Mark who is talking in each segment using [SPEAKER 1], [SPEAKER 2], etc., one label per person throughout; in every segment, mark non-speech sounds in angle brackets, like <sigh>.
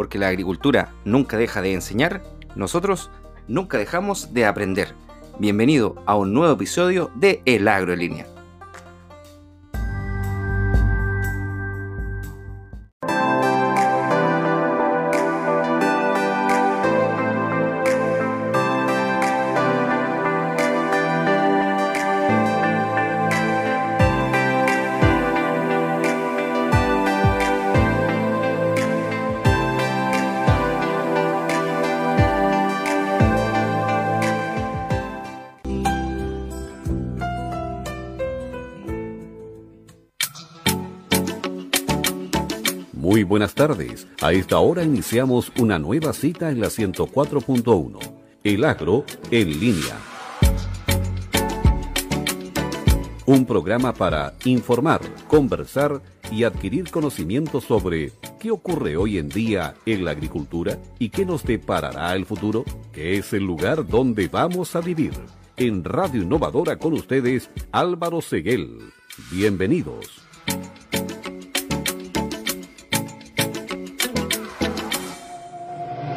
[SPEAKER 1] porque la agricultura nunca deja de enseñar, nosotros nunca dejamos de aprender. Bienvenido a un nuevo episodio de El Agro en Línea.
[SPEAKER 2] Tardes. A esta hora iniciamos una nueva cita en la 104.1. El agro en línea. Un programa para informar, conversar y adquirir conocimientos sobre qué ocurre hoy en día en la agricultura y qué nos deparará el futuro, que es el lugar donde vamos a vivir. En Radio Innovadora con ustedes, Álvaro Seguel. Bienvenidos.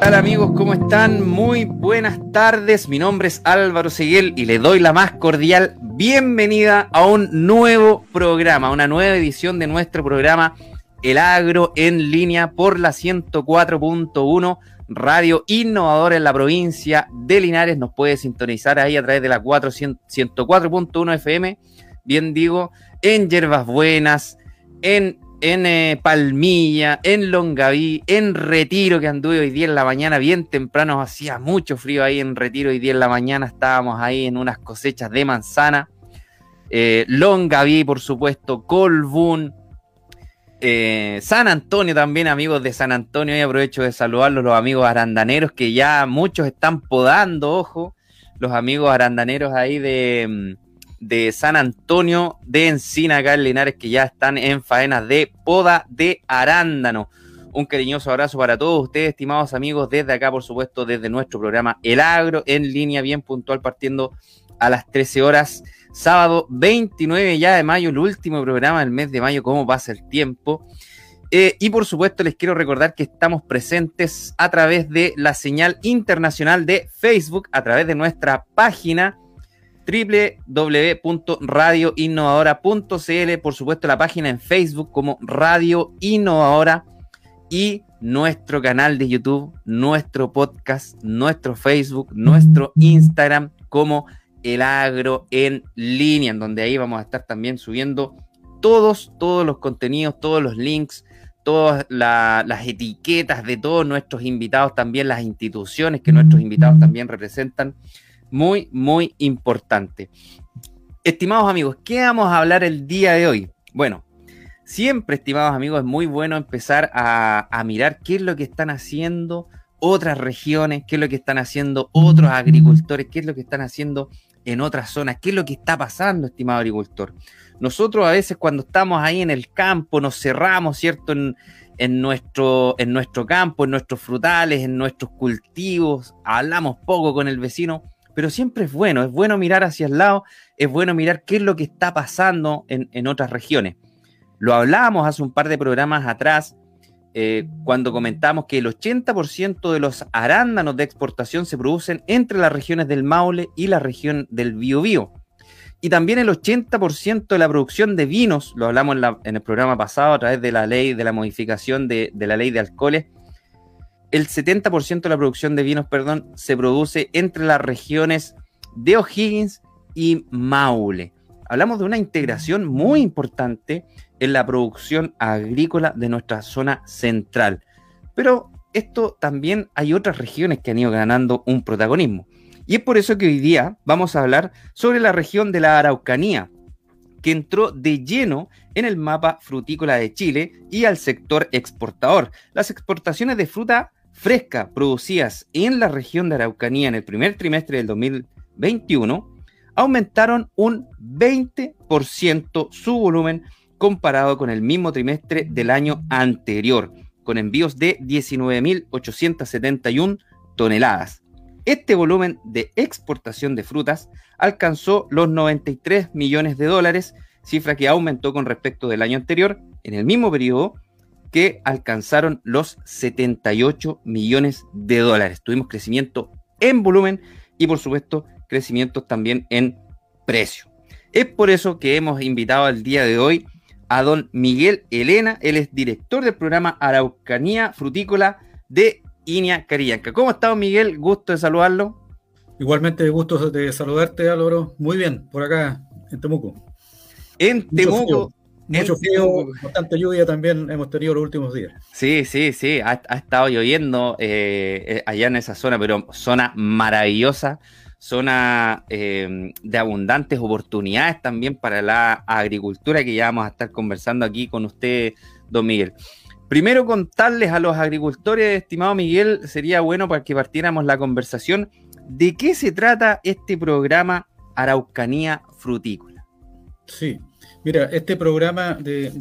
[SPEAKER 1] Hola amigos? ¿Cómo están? Muy buenas tardes. Mi nombre es Álvaro Seguel y le doy la más cordial bienvenida a un nuevo programa, una nueva edición de nuestro programa El Agro en línea por la 104.1 Radio Innovadora en la provincia de Linares. Nos puede sintonizar ahí a través de la 104.1 FM, bien digo, en Yerbas Buenas, en en eh, Palmilla, en Longaví, en Retiro, que anduve hoy día en la mañana bien temprano, hacía mucho frío ahí en Retiro, hoy día en la mañana estábamos ahí en unas cosechas de manzana. Eh, Longaví, por supuesto, Colbún, eh, San Antonio también, amigos de San Antonio, y aprovecho de saludarlos, los amigos arandaneros, que ya muchos están podando, ojo, los amigos arandaneros ahí de mm, de San Antonio de Encina, acá Linares, que ya están en faenas de poda de arándano. Un cariñoso abrazo para todos ustedes, estimados amigos, desde acá, por supuesto, desde nuestro programa El Agro, en línea, bien puntual, partiendo a las 13 horas, sábado 29 ya de mayo, el último programa del mes de mayo, cómo pasa el tiempo. Eh, y por supuesto les quiero recordar que estamos presentes a través de la señal internacional de Facebook, a través de nuestra página www.radioinnovadora.cl, por supuesto la página en Facebook como Radio Innovadora y nuestro canal de YouTube, nuestro podcast, nuestro Facebook, nuestro Instagram como El Agro en línea, en donde ahí vamos a estar también subiendo todos, todos los contenidos, todos los links, todas las etiquetas de todos nuestros invitados, también las instituciones que nuestros invitados también representan muy, muy importante. Estimados amigos, ¿qué vamos a hablar el día de hoy? Bueno, siempre, estimados amigos, es muy bueno empezar a, mirar qué es lo que están haciendo otras regiones, qué es lo que están haciendo otros agricultores, qué es lo que están haciendo en otras zonas, qué es lo que está pasando, estimado agricultor. Nosotros a veces cuando estamos ahí en el campo nos cerramos, ¿cierto? En, en, nuestro, en nuestro campo, en nuestros frutales, en nuestros cultivos, hablamos poco con el vecino pero siempre es bueno, es bueno mirar hacia el lado, es bueno mirar qué es lo que está pasando en, otras regiones. Lo hablábamos hace un par de programas atrás, eh, cuando comentamos que el 80% de los arándanos de exportación se producen entre las regiones del Maule y la región del Biobío. Y también el 80% de la producción de vinos, lo hablamos en, el programa pasado a través de la ley, de la modificación de, de la ley de alcoholes, el 70% de la producción de vinos, perdón, se produce entre las regiones de O'Higgins y Maule. Hablamos de una integración muy importante en la producción agrícola de nuestra zona central. Pero esto también hay otras regiones que han ido ganando un protagonismo. Y es por eso que hoy día vamos a hablar sobre la región de la Araucanía, que entró de lleno en el mapa frutícola de Chile y al sector exportador. Las exportaciones de fruta fresca producidas en la región de Araucanía en el primer trimestre del 2021 aumentaron un 20% su volumen comparado con el mismo trimestre del año anterior, con envíos de 19.871 toneladas. Este volumen de exportación de frutas alcanzó los 93 millones de dólares, cifra que aumentó con respecto del año anterior. En el mismo periodo, que alcanzaron los 78 millones de dólares. Tuvimos crecimiento en volumen y por supuesto crecimiento también en precio. Es por eso que hemos invitado al día de hoy a don Miguel Elena, él es director del programa Araucanía Frutícola de Inia Carillanca. ¿Cómo está, Miguel? Gusto de saludarlo.
[SPEAKER 3] Igualmente, gusto de saludarte, Álvaro. Muy bien, por acá, en Temuco.
[SPEAKER 1] En Temuco.
[SPEAKER 3] Mucho frío, bastante lluvia también hemos tenido los últimos días.
[SPEAKER 1] Sí, sí, sí, ha, estado lloviendo eh, eh, allá en esa zona, pero zona maravillosa, zona eh, de abundantes oportunidades también para la agricultura que ya vamos a estar conversando aquí con usted, don Miguel. Primero contarles a los agricultores, estimado Miguel, sería bueno para que partiéramos la conversación de qué se trata este programa Araucanía Frutícola.
[SPEAKER 3] Sí, mira, este programa de,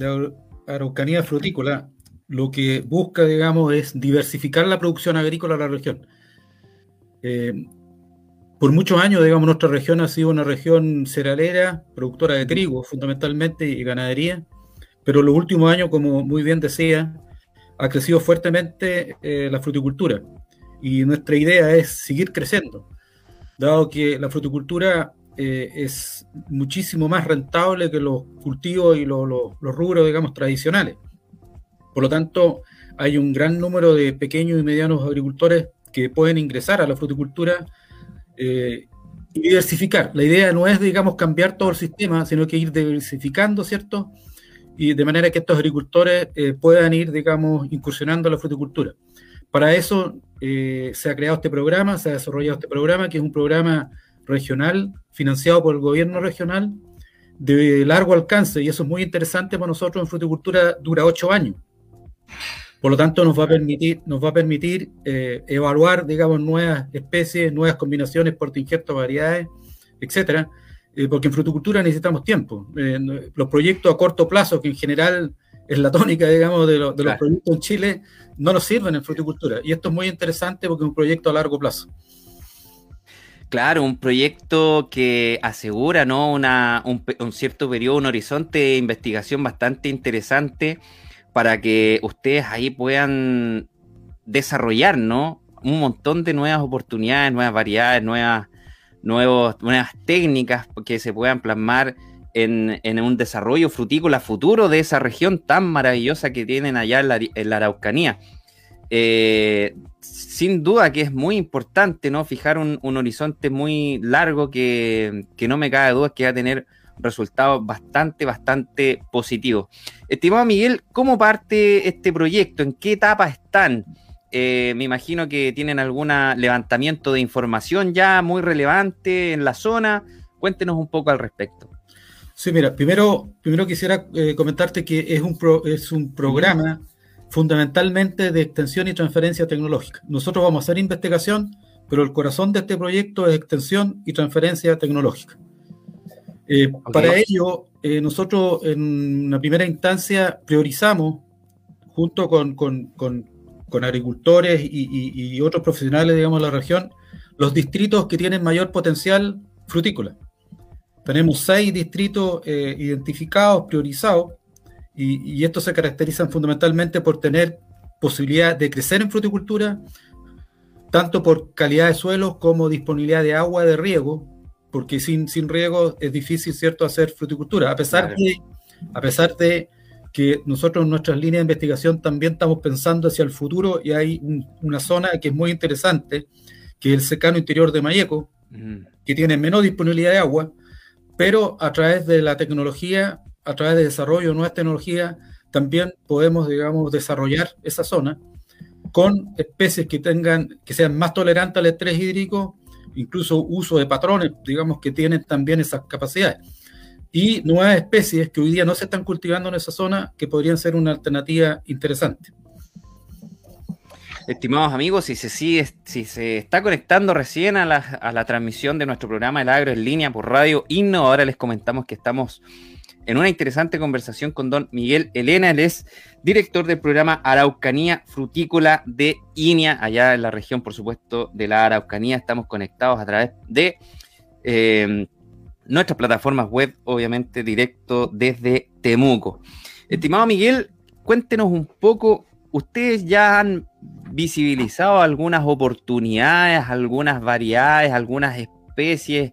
[SPEAKER 3] Araucanía Frutícola lo que busca, digamos, es diversificar la producción agrícola en la región. Eh, por muchos años, digamos, nuestra región ha sido una región cerealera, productora de trigo fundamentalmente y ganadería, pero en los últimos años, como muy bien decía, ha crecido fuertemente eh, la fruticultura y nuestra idea es seguir creciendo, dado que la fruticultura eh, es muchísimo más rentable que los cultivos y los, rubros, digamos, tradicionales. Por lo tanto, hay un gran número de pequeños y medianos agricultores que pueden ingresar a la fruticultura eh, y diversificar. La idea no es, digamos, cambiar todo el sistema, sino que ir diversificando, ¿cierto? y de manera que estos agricultores eh, puedan ir, digamos, incursionando en la fruticultura. Para eso se ha creado este programa, se ha desarrollado este programa, que es un programa regional, financiado por el gobierno regional, de largo alcance, y eso es muy interesante para nosotros en fruticultura, dura ocho años. Por lo tanto, nos va a permitir, nos va a permitir eh, evaluar, digamos, nuevas especies, nuevas combinaciones, por injerto, variedades, etcétera, eh, porque en fruticultura necesitamos tiempo. Eh, los proyectos a corto plazo, que en general es la tónica, digamos, de, los proyectos en Chile, no nos sirven en fruticultura. Y esto es muy interesante porque es un proyecto a largo plazo.
[SPEAKER 1] Claro, un proyecto que asegura ¿no? Una, un, cierto periodo, un horizonte de investigación bastante interesante para que ustedes ahí puedan desarrollar ¿no? un montón de nuevas oportunidades, nuevas variedades, nuevas nuevos, nuevas técnicas que se puedan plasmar en, un desarrollo frutícola futuro de esa región tan maravillosa que tienen allá en la, Araucanía. Eh, sin duda que es muy importante ¿no? fijar un, horizonte muy largo que, no me cabe duda que va a tener resultados bastante, bastante positivos. Estimado Miguel, ¿cómo parte este proyecto? ¿En qué etapa están? Eh, me imagino que tienen algún levantamiento de información ya muy relevante en la zona. Cuéntenos un poco al respecto.
[SPEAKER 3] Sí, mira, primero, primero quisiera eh, comentarte que es un, es un programa fundamentalmente de extensión y transferencia tecnológica. Nosotros vamos a hacer investigación, pero el corazón de este proyecto es extensión y transferencia tecnológica. Eh, para ello, nosotros en una primera instancia priorizamos, junto con, con agricultores y, otros profesionales, digamos, de la región, los distritos que tienen mayor potencial frutícola. Tenemos seis distritos eh, identificados, priorizados, y, estos se caracterizan fundamentalmente por tener posibilidad de crecer en fruticultura, tanto por calidad de suelos como disponibilidad de agua de riego, porque sin, sin riego es difícil, ¿cierto?, hacer fruticultura, a pesar de, a pesar de que nosotros en nuestras líneas de investigación también estamos pensando hacia el futuro y hay una zona que es muy interesante, que es el secano interior de Mayeco, que tiene menos disponibilidad de agua, pero a través de la tecnología, a través de desarrollo de nuevas tecnologías, también podemos, digamos, desarrollar esa zona con especies que tengan, que sean más tolerantes al estrés hídrico, incluso uso de patrones, digamos, que tienen también esas capacidades y nuevas especies que hoy día no se están cultivando en esa zona que podrían ser una alternativa interesante.
[SPEAKER 1] Estimados amigos, si se sigue, si se está conectando recién a la, transmisión de nuestro programa El Agro en línea por Radio Inno, ahora les comentamos que estamos en una interesante conversación con don Miguel Elena, él es director del programa Araucanía Frutícola de INIA, allá en la región, por supuesto, de la Araucanía. Estamos conectados a través de eh, nuestras plataformas web, obviamente directo desde Temuco. Estimado Miguel, cuéntenos un poco, ustedes ya han visibilizado algunas oportunidades, algunas variedades, algunas especies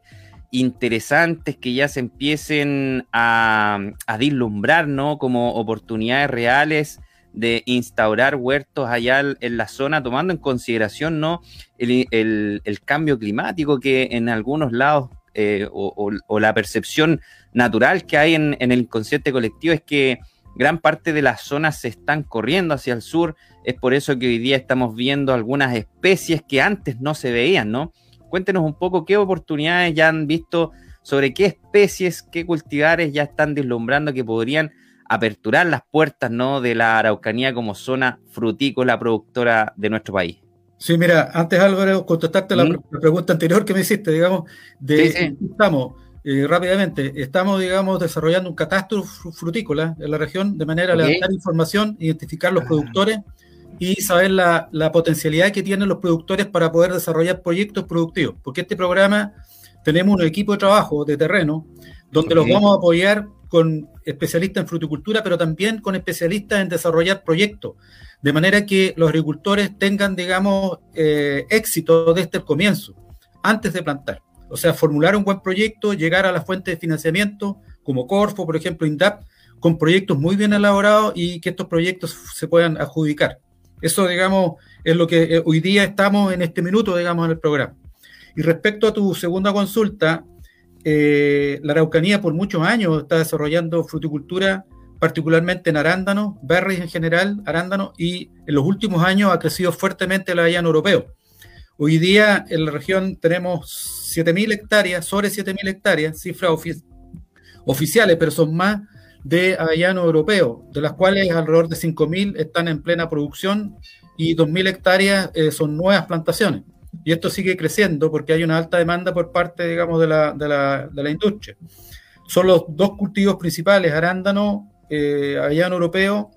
[SPEAKER 1] interesantes que ya se empiecen a, a vislumbrar, ¿no? Como oportunidades reales de instaurar huertos allá en la zona, tomando en consideración ¿no? el, cambio climático que en algunos lados eh, o, la percepción natural que hay en, el inconsciente colectivo es que gran parte de las zonas se están corriendo hacia el sur. Es por eso que hoy día estamos viendo algunas especies que antes no se veían, ¿no? Cuéntenos un poco qué oportunidades ya han visto sobre qué especies, qué cultivares ya están deslumbrando que podrían aperturar las puertas ¿no? de la Araucanía como zona frutícola productora de nuestro país.
[SPEAKER 3] Sí, mira, antes Álvaro, contestarte la, pregunta anterior que me hiciste, digamos, de estamos eh, rápidamente, estamos, digamos, desarrollando un catastro frutícola en la región de manera a levantar información, identificar los ah. Y saber la, la, potencialidad que tienen los productores para poder desarrollar proyectos productivos, porque este programa tenemos un equipo de trabajo de terreno donde los vamos a apoyar con especialistas en fruticultura, pero también con especialistas en desarrollar proyectos, de manera que los agricultores tengan, digamos, eh, éxito desde el comienzo, antes de plantar. O sea, formular un buen proyecto, llegar a la fuente de financiamiento, como Corfo, por ejemplo, INDAP, con proyectos muy bien elaborados y que estos proyectos se puedan adjudicar. Eso, digamos, es lo que eh, hoy día estamos en este minuto, digamos, en el programa. Y respecto a tu segunda consulta, eh, la Araucanía por muchos años está desarrollando fruticultura, particularmente en arándanos, berries en general, arándanos, y en los últimos años ha crecido fuertemente el avellano europeo. Hoy día en la región tenemos 7.000 hectáreas, sobre 7.000 hectáreas, cifras oficiales, pero son más de avellano europeo, de las cuales alrededor de 5.000 están en plena producción y 2.000 hectáreas eh, son nuevas plantaciones y esto sigue creciendo porque hay una alta demanda por parte, digamos, de la, de la, industria. Son los dos cultivos principales, arándano, eh, avellano europeo,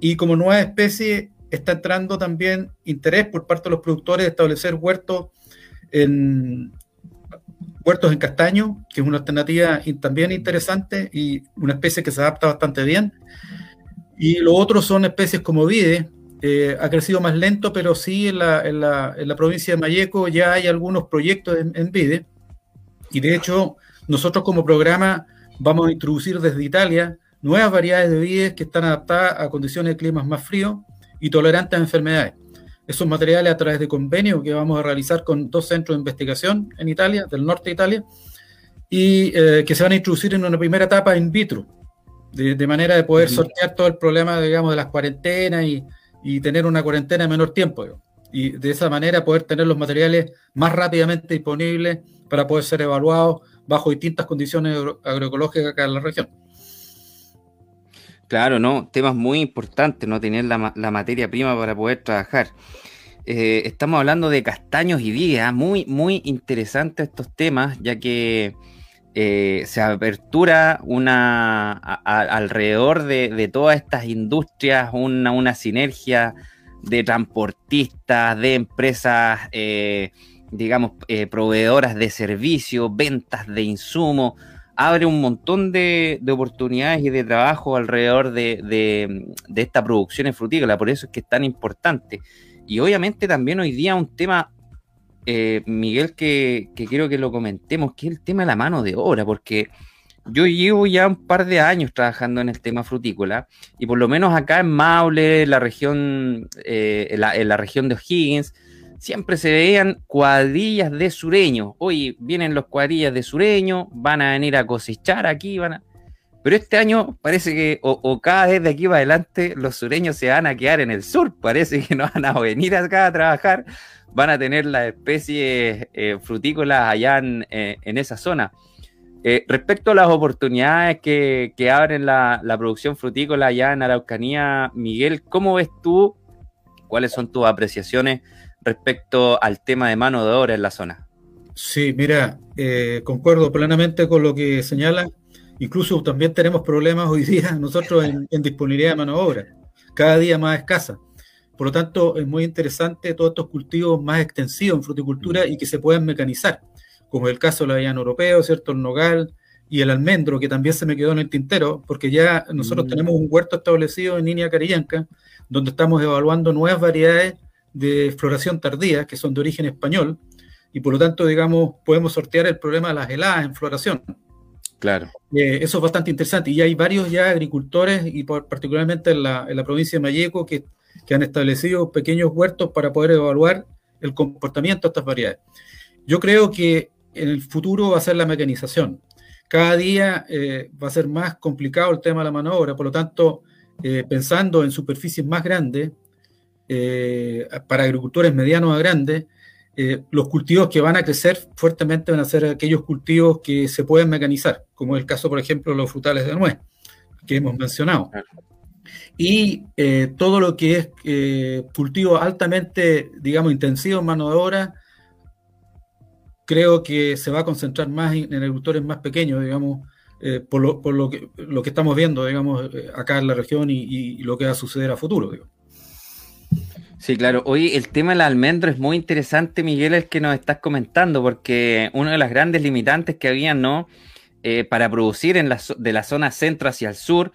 [SPEAKER 3] y como nueva especie está entrando también interés por parte de los productores de establecer huertos en, huertos en castaño, que es una alternativa también interesante y una especie que se adapta bastante bien. Y lo otro son especies como vide, eh, ha crecido más lento, pero sí en la, en, la, en la, provincia de Mayeco ya hay algunos proyectos en, VIDE. Y de hecho, nosotros como programa vamos a introducir desde Italia nuevas variedades de vides que están adaptadas a condiciones de climas más fríos y tolerantes a enfermedades. Esos materiales a través de convenio que vamos a realizar con dos centros de investigación en Italia, del norte de Italia, y eh, que se van a introducir en una primera etapa in vitro, de, manera de poder sortear todo el problema, digamos, de las cuarentenas y, y tener una cuarentena en menor tiempo. Y de esa manera poder tener los materiales más rápidamente disponibles para poder ser evaluados bajo distintas condiciones agroecológicas acá en la región.
[SPEAKER 1] Claro, ¿no? Temas muy importantes, no tener la, materia prima para poder trabajar. Eh, estamos hablando de castaños y vigas, ¿ah? muy, muy interesantes estos temas, ya que eh, se apertura una alrededor de, todas estas industrias una, una, sinergia de transportistas, de empresas, eh, digamos, proveedoras de servicios, ventas de insumos, abre un montón de, oportunidades y de trabajo alrededor de, de esta producción en frutícola, por eso es que es tan importante. Y obviamente también hoy día un tema eh, Miguel, que, quiero que lo comentemos, que es el tema de la mano de obra, porque yo llevo ya un par de años trabajando en el tema frutícola y por lo menos acá en Maule, la región, eh, en, la, región de O'Higgins, siempre se veían cuadrillas de sureños. Hoy vienen los cuadrillas de sureños, van a venir a cosechar aquí, van a... Pero este año parece que, o, cada vez de aquí para adelante, los sureños se van a quedar en el sur. Parece que no van a venir acá a trabajar van a tener las especies eh, frutícolas allá en, eh, esa zona. Eh, respecto a las oportunidades que, abren la, producción frutícola allá en Araucanía, Miguel, ¿cómo ves tú? ¿Cuáles son tus apreciaciones respecto al tema de mano de obra en la zona?
[SPEAKER 3] Sí, mira, concuerdo plenamente con lo que señala. Incluso también tenemos problemas hoy día <laughs> nosotros en, en disponibilidad de mano de obra, cada día más escasa. Por lo tanto, es muy interesante todos estos cultivos más extensivos en fruticultura y que se puedan mecanizar, como el caso del avellano europeo, ¿cierto? El nogal y el almendro, que también se me quedó en el tintero, porque ya nosotros mm. tenemos un huerto establecido en Línea Carillanca, donde estamos evaluando nuevas variedades de floración tardía, que son de origen español, y por lo tanto, digamos, podemos sortear el problema de las heladas en floración.
[SPEAKER 1] Claro.
[SPEAKER 3] Eh, eso es bastante interesante. Y hay varios ya agricultores, y particularmente en la, provincia de Mayeco, que, que han establecido pequeños huertos para poder evaluar el comportamiento de estas variedades. Yo creo que en el futuro va a ser la mecanización. Cada día eh, va a ser más complicado el tema de la mano de obra, por lo tanto, eh, pensando en superficies más grandes, eh, para agricultores medianos a grandes, los cultivos que van a crecer fuertemente van a ser aquellos cultivos que se pueden mecanizar, como es el caso, por ejemplo, de los frutales de nuez, que hemos mencionado. Y todo lo que es cultivo altamente, digamos, intensivo en mano de obra, creo que se va a concentrar más en, agricultores más pequeños, digamos, eh, por, lo, que, lo que estamos viendo, digamos, eh, acá en la región y, lo que va a suceder a futuro.
[SPEAKER 1] Sí, claro. Hoy el tema del almendro es muy interesante, Miguel, el que nos estás comentando, porque una de las grandes limitantes que había, ¿no? Eh, para producir en la, de la zona centro hacia el sur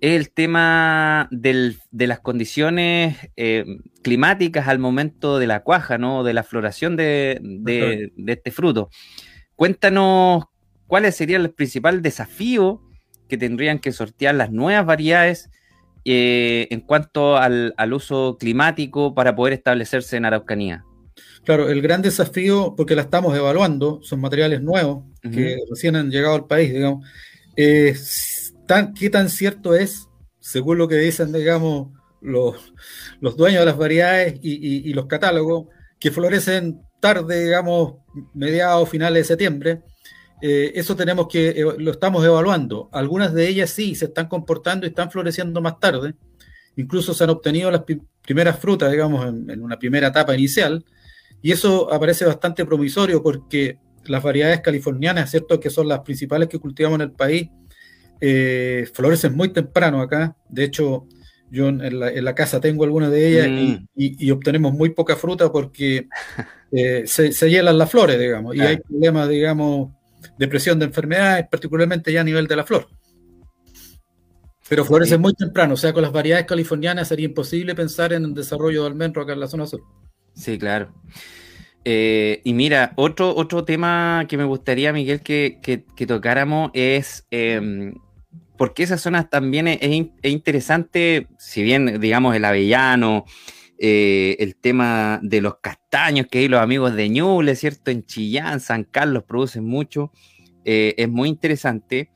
[SPEAKER 1] es el tema de las condiciones eh, climáticas al momento de la cuaja, ¿no? De la floración de, este fruto. Cuéntanos cuáles serían los principales desafíos que tendrían que sortear las nuevas variedades eh, en cuanto al, uso climático para poder establecerse en Araucanía.
[SPEAKER 3] Claro, el gran desafío, porque la estamos evaluando, son materiales nuevos que recién han llegado al país, digamos, es ¿qué tan cierto es, según lo que dicen, digamos, los, los dueños de las variedades y, los catálogos, que florecen tarde, digamos, mediados, finales de septiembre? Eh, eso tenemos que, lo estamos evaluando. Algunas de ellas sí se están comportando y están floreciendo más tarde. Incluso se han obtenido las primeras frutas, digamos, en, en, una primera etapa inicial. Y eso aparece bastante promisorio porque las variedades californianas, ¿cierto? Que son las principales que cultivamos en el país, eh, florecen muy temprano acá. De hecho, yo en la, casa tengo algunas de ellas y, mm. obtenemos muy poca fruta porque <laughs> eh, se, hielan las flores, digamos, y hay problemas, digamos, de presión de enfermedades, particularmente ya a nivel de la flor. Pero florecen muy temprano, o sea, con las variedades californianas sería imposible pensar en el desarrollo de almendro acá en la zona sur.
[SPEAKER 1] Sí, claro. Eh, y mira, otro, otro tema que me gustaría, Miguel, que, que, tocáramos es em, porque esa zona también es, interesante, si bien, digamos, el avellano, eh, el tema de los castaños, que hay los amigos de Ñuble, ¿cierto? En Chillán, San Carlos producen mucho, eh, es muy interesante.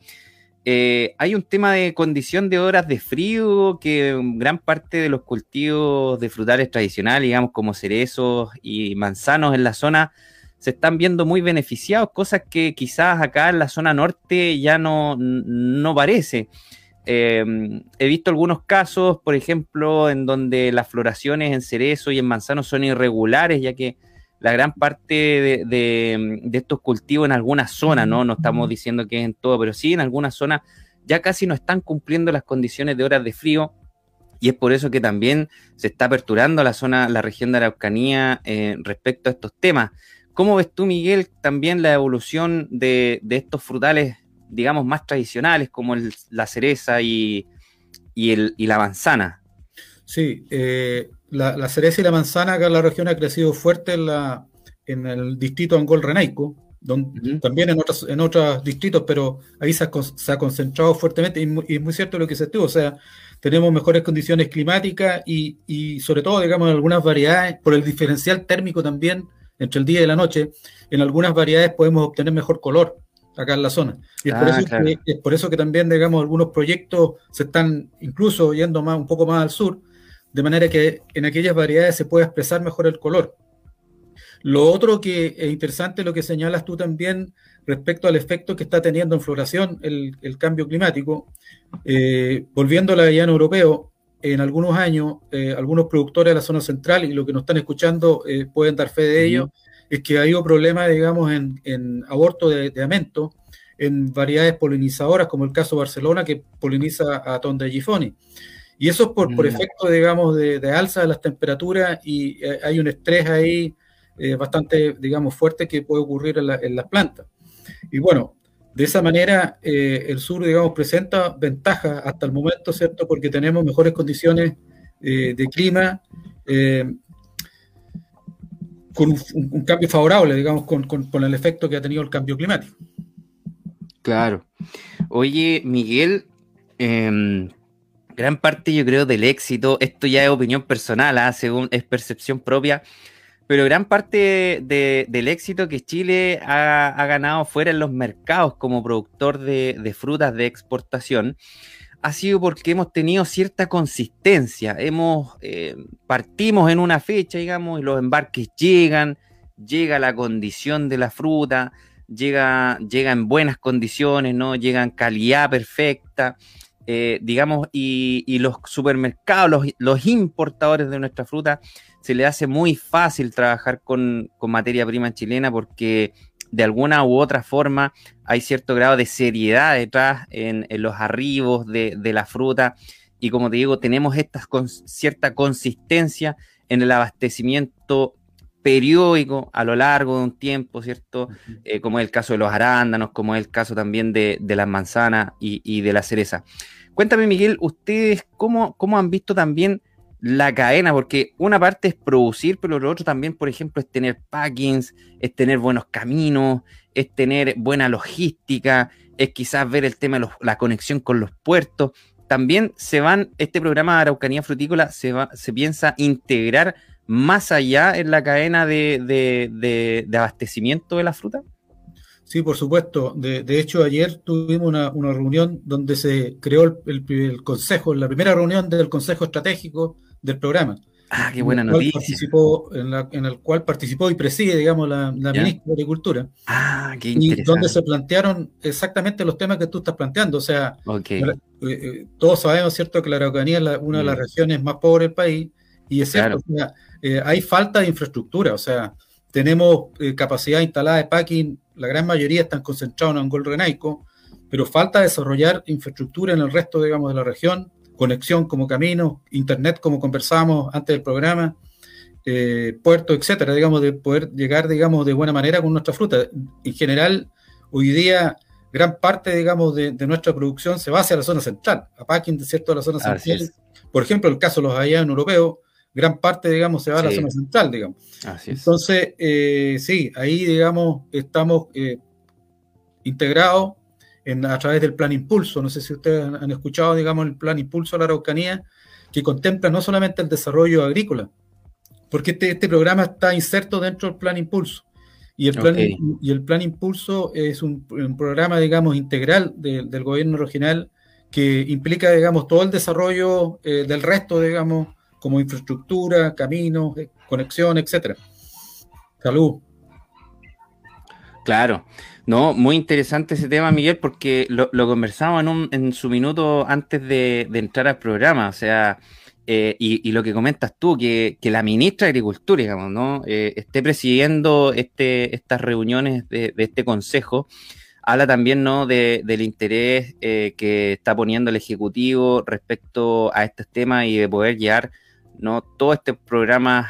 [SPEAKER 1] Eh, hay un tema de condición de horas de frío que gran parte de los cultivos de frutales tradicionales, digamos como cerezos y manzanos en la zona, se están viendo muy beneficiados, cosas que quizás acá en la zona norte ya no, no parece. Em, he visto algunos casos, por ejemplo, en donde las floraciones en cerezo y en manzano son irregulares, ya que la gran parte de, estos cultivos en algunas zonas, ¿no? No estamos diciendo que es en todo, pero sí en algunas zonas ya casi no están cumpliendo las condiciones de horas de frío y es por eso que también se está aperturando la zona, la región de Araucanía eh, respecto a estos temas. ¿Cómo ves tú, Miguel, también la evolución de, estos frutales, digamos, más tradicionales, como la cereza y, la manzana?
[SPEAKER 3] Sí, eh, la, cereza y la manzana acá en la región ha crecido fuerte en, la, en el distrito Angol-Renaico, también en otros, en otros distritos, pero ahí se ha, concentrado fuertemente y, es muy cierto lo que se estuvo, o sea, tenemos mejores condiciones climáticas y, y sobre todo, digamos, en algunas variedades, por el diferencial térmico también, entre el día y la noche, en algunas variedades podemos obtener mejor color acá en la zona. Y es, por, ah, eso que, es por eso que también, digamos, algunos proyectos se están incluso yendo más, un poco más al sur, de manera que en aquellas variedades se puede expresar mejor el color. Lo otro que es interesante, lo que señalas tú también respecto al efecto que está teniendo en floración el, cambio climático, eh, volviendo al avellano europeo, en algunos años, eh, algunos productores de la zona central, y lo que nos están escuchando eh, pueden dar fe de ello, es que ha habido problemas, digamos, en, aborto de, de, en variedades polinizadoras, como el caso de Barcelona, que poliniza a Tonda gifoni. Y eso es por, por mm. efecto, digamos, de, alza de las temperaturas y eh, hay un estrés ahí bastante, digamos, fuerte que puede ocurrir en, en las plantas. Y bueno, De esa manera, eh, el sur, digamos, presenta ventajas hasta el momento, ¿cierto? Porque tenemos mejores condiciones eh, de clima, eh, con un, cambio favorable, digamos, con, con, el efecto que ha tenido el cambio climático.
[SPEAKER 1] Claro. Oye, Miguel, em, gran parte yo creo del éxito, esto ya es opinión personal, ¿ah? según es percepción propia, pero gran parte del éxito que Chile ha, ganado fuera en los mercados como productor de, frutas de exportación ha sido porque hemos tenido cierta consistencia. Hemos eh, partimos en una fecha, digamos, y los embarques llegan, llega la condición de la fruta, llega, llega en buenas condiciones, ¿no? Llega en calidad perfecta. Eh, digamos, y, los supermercados, los, los, importadores de nuestra fruta, se le hace muy fácil trabajar con, materia prima chilena porque de alguna u otra forma hay cierto grado de seriedad detrás en, los arribos de, la fruta y como te digo, tenemos esta con, cierta consistencia en el abastecimiento periódico a lo largo de un tiempo, ¿cierto? Eh, como es el caso de los arándanos, como es el caso también de, las manzanas y, de la cereza. Cuéntame, Miguel, ustedes cómo, cómo han visto también la cadena, porque una parte es producir, pero lo otro también, por ejemplo, es tener packings, es tener buenos caminos, es tener buena logística, es quizás ver el tema de la conexión con los puertos. También se van, este programa de Araucanía Frutícola se, va, se piensa integrar más allá en la cadena de, abastecimiento de la fruta.
[SPEAKER 3] Sí, por supuesto. De, hecho, ayer tuvimos una, reunión donde se creó el, consejo, la primera reunión del Consejo Estratégico del programa.
[SPEAKER 1] Ah, qué buena noticia.
[SPEAKER 3] Participó, en, el cual participó y preside, digamos, la, ministra de Agricultura.
[SPEAKER 1] Ah, qué interesante.
[SPEAKER 3] Y donde se plantearon exactamente los temas que tú estás planteando. O sea, eh, eh, todos sabemos, ¿cierto?, que la Araucanía es una de las mm. regiones más pobres del país. Y es cierto, eh, hay falta de infraestructura. O sea, tenemos capacidad instalada de packing, la gran mayoría están concentrados en Angol Renaico, pero falta desarrollar infraestructura en el resto, digamos, de la región conexión como camino, internet como conversábamos antes del programa, eh, puertos, etcétera, digamos, de poder llegar, digamos, de buena manera con nuestra fruta. En general, hoy día, gran parte, digamos, de, nuestra producción se va hacia la zona central, a packing, ¿cierto?, de la zona central. Por ejemplo, el caso de los hallados europeos, gran parte, digamos, se va a la zona central, digamos. Entonces, eh, sí, ahí, digamos, estamos eh, integrados a través del Plan Impulso. No sé si ustedes han, escuchado, digamos, el Plan Impulso a la Araucanía, que contempla no solamente el desarrollo agrícola, porque este, este programa está inserto dentro del Plan Impulso. Y el plan, y el plan Impulso es un, programa, digamos, integral del gobierno regional que implica, digamos, todo el desarrollo eh, del resto, digamos, como infraestructura, caminos, eh, conexión, etcétera. Salud.
[SPEAKER 1] Claro. No, muy interesante ese tema, Miguel, porque lo, lo conversamos en, su minuto antes de, entrar al programa, o sea, eh, y, lo que comentas tú, que, la ministra de Agricultura, digamos, ¿no? Eh, esté presidiendo este, estas reuniones de, este consejo, habla también, ¿no? del interés eh, que está poniendo el Ejecutivo respecto a estos temas y de poder llevar, ¿no? Todos estos programas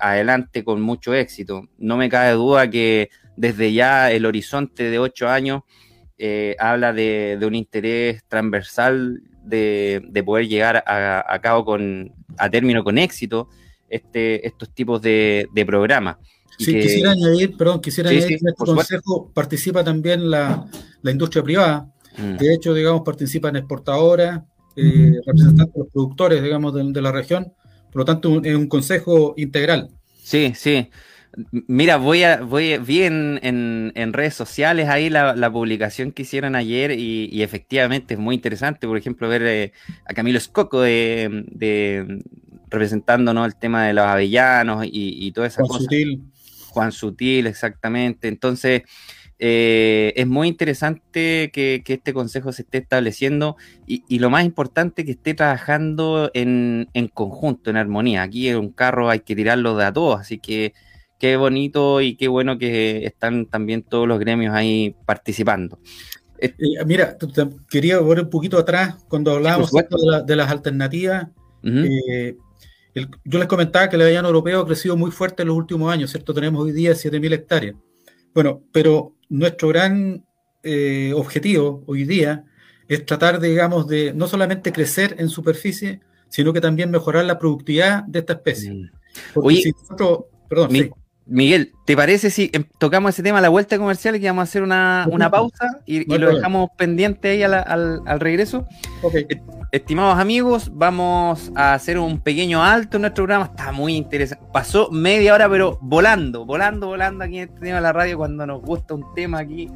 [SPEAKER 1] adelante con mucho éxito. No me cabe duda que desde ya el horizonte de ocho años eh, habla de, un interés transversal de, poder llegar a, cabo con, a término con éxito este, estos tipos de, programas.
[SPEAKER 3] Sí, quisiera añadir, perdón, quisiera añadir que en este consejo participa también la, industria privada. Mm. De hecho, digamos, participan exportadoras, eh, representantes de los productores, digamos, de, de, la región. Por lo tanto, es un consejo integral.
[SPEAKER 1] Sí, sí. Mira, voy a, voy, vi en, redes sociales ahí la, publicación que hicieron ayer y, efectivamente es muy interesante, por ejemplo, ver eh, a Camilo Escoco de, representando el tema de los avellanos y, y toda esa
[SPEAKER 3] Juan Sutil.
[SPEAKER 1] Juan Sutil, exactamente. Entonces, eh, es muy interesante que, este consejo se esté estableciendo y, lo más importante que esté trabajando en, en conjunto, en armonía. Aquí en un carro hay que tirarlo de a todos, así que qué bonito y qué bueno que están también todos los gremios ahí participando.
[SPEAKER 3] Eh, mira, quería volver un poquito atrás cuando hablábamos de, las alternativas. Eh, yo les comentaba que el avellano europeo ha crecido muy fuerte en los últimos años, ¿cierto? Tenemos hoy día 7.000 hectáreas. Bueno, pero nuestro gran eh, objetivo hoy día es tratar, digamos, de no solamente crecer en superficie, sino que también mejorar la productividad de esta especie. Mm.
[SPEAKER 1] Oye, perdón, Miguel, ¿te parece si em, tocamos ese tema a la vuelta comercial y que vamos a hacer una, pausa y, lo dejamos pendiente ahí al, regreso? Estimados amigos, vamos a hacer un pequeño alto en nuestro programa. Está muy interesante. Pasó media hora, pero volando, volando, volando aquí en este tema de la radio. Cuando nos gusta un tema aquí,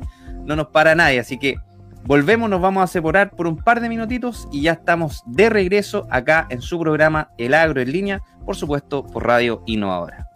[SPEAKER 1] no nos para nadie. Así que volvemos, nos vamos a separar por un par de minutitos y ya estamos de regreso acá en su programa El Agro en línea, por supuesto, por Radio Innovadora.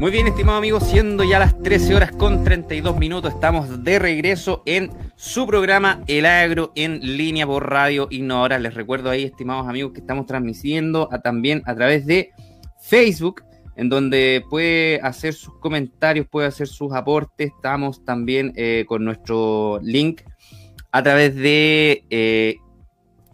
[SPEAKER 1] Muy bien, estimado amigo, siendo ya las 13 horas con 32 minutos, estamos de regreso en su programa El Agro en línea por Radio Innovadora. Les recuerdo ahí, estimados amigos, que estamos transmitiendo también a través de Facebook, en donde puede hacer sus comentarios, puede hacer sus aportes. Estamos también eh, con nuestro link a través de eh,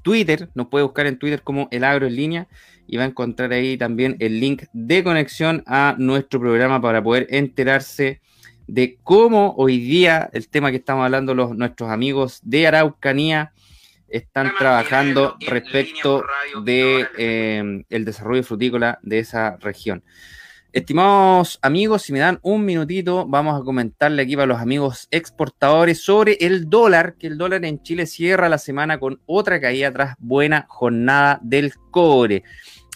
[SPEAKER 1] Twitter, nos puede buscar en Twitter como El Agro en línea y va a encontrar ahí también el link de conexión a nuestro programa para poder enterarse de cómo hoy día el tema que estamos hablando los nuestros amigos de Araucanía están trabajando respecto de eh, el desarrollo frutícola de esa región. Estimados amigos, si me dan un minutito, vamos a comentarle aquí para los amigos exportadores sobre el dólar, que el dólar en Chile cierra la semana con otra caída tras buena jornada del cobre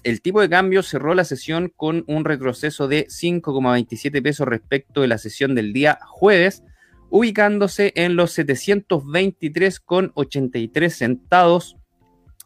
[SPEAKER 1] el tipo de cambio cerró la sesión con un retroceso de 5,27 pesos respecto de la sesión del día jueves, ubicándose en los 723,83 centavos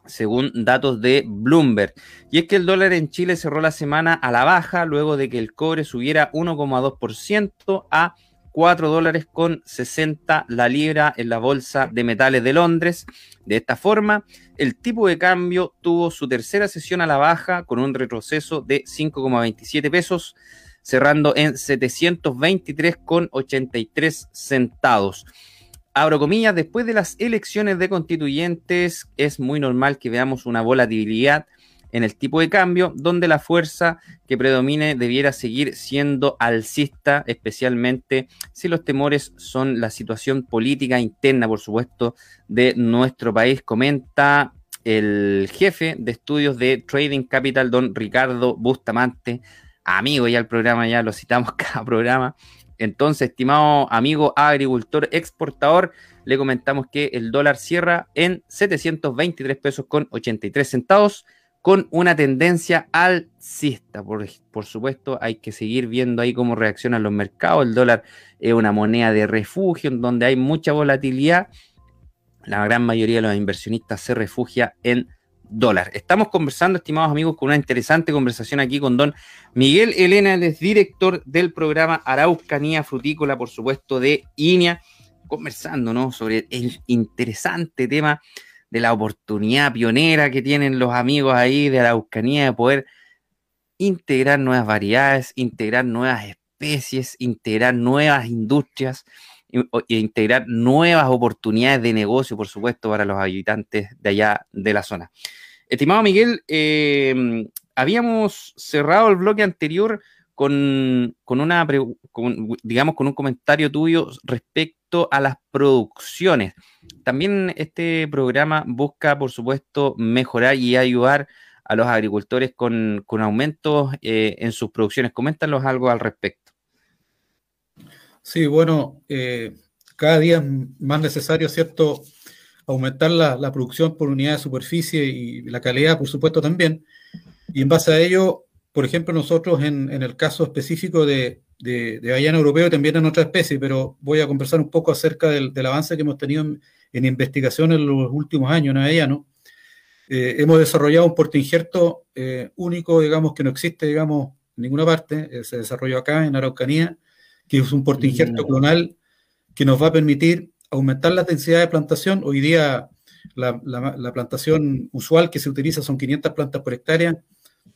[SPEAKER 1] según datos de Bloomberg. Y es que el dólar en Chile cerró la semana a la baja luego de que el cobre subiera 1,2% a 4 dólares con 60 la libra en la bolsa de metales de Londres. De esta forma, el tipo de cambio tuvo su tercera sesión a la baja con un retroceso de 5,27 pesos, cerrando en 723,83 centavos. Abro comillas, después de las elecciones de constituyentes es muy normal que veamos una volatilidad en el tipo de cambio, donde la fuerza que predomine debiera seguir siendo alcista, especialmente si los temores son la situación política interna, por supuesto, de nuestro país, comenta el jefe de estudios de Trading Capital, don Ricardo Bustamante, amigo ya el programa, ya lo citamos <laughs> cada programa. Entonces, estimado amigo agricultor exportador, le comentamos que el dólar cierra en 723 pesos con 83 centavos con una tendencia alcista. Por, por supuesto, hay que seguir viendo ahí cómo reaccionan los mercados. El dólar es una moneda de refugio en donde hay mucha volatilidad. La gran mayoría de los inversionistas se refugia en dólar. Estamos conversando, estimados amigos, con una interesante conversación aquí con don Miguel Elena, es director del programa Araucanía Frutícola, por supuesto, de INEA, conversando ¿no? sobre el interesante tema de la oportunidad pionera que tienen los amigos ahí de Araucanía de poder integrar nuevas variedades, integrar nuevas especies, integrar nuevas industrias e integrar nuevas oportunidades de negocio, por supuesto, para los habitantes de allá de la zona. Estimado Miguel, em, habíamos cerrado el bloque anterior con, una, digamos, con un comentario tuyo respecto a las producciones. También este programa busca, por supuesto, mejorar y ayudar a los agricultores con, aumentos eh, en sus producciones. Coméntanos algo al respecto.
[SPEAKER 3] Sí, bueno, eh, cada día es más necesario, ¿cierto?, aumentar la, producción por unidad de superficie y la calidad, por supuesto, también. Y en base a ello, por ejemplo, nosotros en, el caso específico de, de, de europeo también en otra especie, pero voy a conversar un poco acerca del, avance que hemos tenido en, investigación en los últimos años en avellano. Eh, hemos desarrollado un portainjerto eh, único, digamos, que no existe, digamos, en ninguna parte. Eh, se desarrolló acá, en Araucanía, que es un portainjerto mm. clonal que nos va a permitir aumentar la densidad de plantación. Hoy día la, la, plantación usual que se utiliza son 500 plantas por hectárea.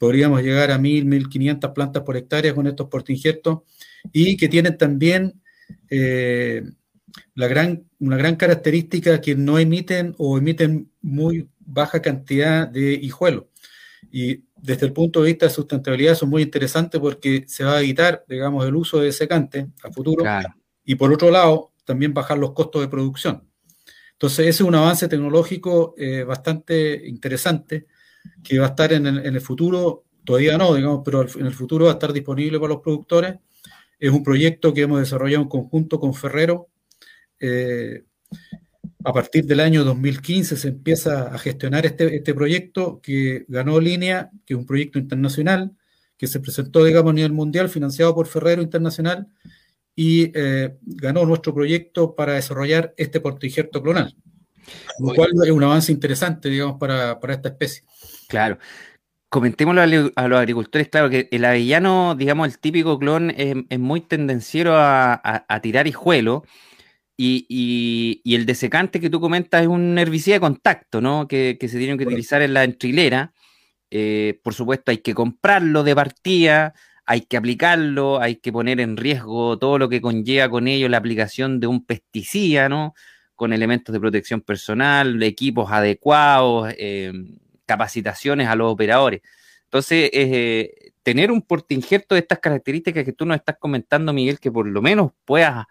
[SPEAKER 3] Podríamos llegar a 1.000, 1.500 plantas por hectárea con estos portainjertos y que tienen también la gran, una gran característica que no emiten o emiten muy baja cantidad de hijuelos. Y desde el punto de vista de sustentabilidad son muy interesantes porque se va a evitar, digamos, el uso de secante a futuro. Y por otro lado, también bajar los costos de producción. Entonces, ese es un avance tecnológico eh, bastante interesante que va a estar en el, futuro, todavía no, digamos, pero en el futuro va a estar disponible para los productores. Es un proyecto que hemos desarrollado en conjunto con Ferrero. Eh, a partir del año 2015 se empieza a gestionar este, este proyecto que ganó línea, que es un proyecto internacional, que se presentó, digamos, a nivel mundial, financiado por Ferrero Internacional, y eh, ganó nuestro proyecto para desarrollar este portainjerto clonal, lo cual es un avance interesante, digamos, para, esta especie.
[SPEAKER 1] Claro. Comentémoslo a, los agricultores, claro, que el avellano, digamos, el típico clon es, muy tendenciero a, a tirar hijuelo, y, el desecante que tú comentas es un herbicida de contacto, ¿no? Que, se tiene que utilizar en la entrilera. Eh, por supuesto, hay que comprarlo de partida, hay que aplicarlo, hay que poner en riesgo todo lo que conlleva con ello la aplicación de un pesticida, ¿no? Con elementos de protección personal, equipos adecuados, eh, capacitaciones a los operadores. Entonces, eh, tener un portinjerto de estas características que tú nos estás comentando, Miguel, que por lo menos puedas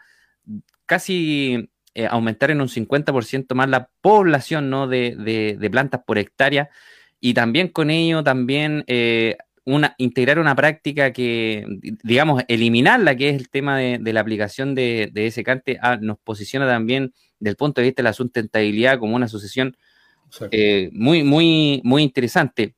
[SPEAKER 1] casi eh, aumentar en un 50% más la población ¿no? de, plantas por hectárea y también con ello también eh, una, integrar una práctica que, digamos, eliminarla, que es el tema de, la aplicación de, ese cante, ah, nos posiciona también del punto de vista de la sustentabilidad como una sucesión eh, muy, muy, muy interesante.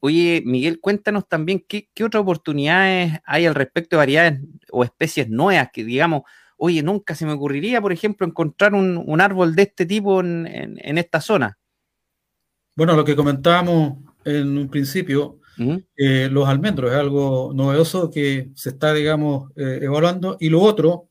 [SPEAKER 1] Oye, Miguel, cuéntanos también qué, qué otras oportunidades hay al respecto de variedades o especies nuevas que, digamos, oye, nunca se me ocurriría, por ejemplo, encontrar un, árbol de este tipo en, esta zona.
[SPEAKER 3] Bueno, lo que comentábamos en un principio, eh, los almendros es algo novedoso que se está, digamos, eh, evaluando. Y lo otro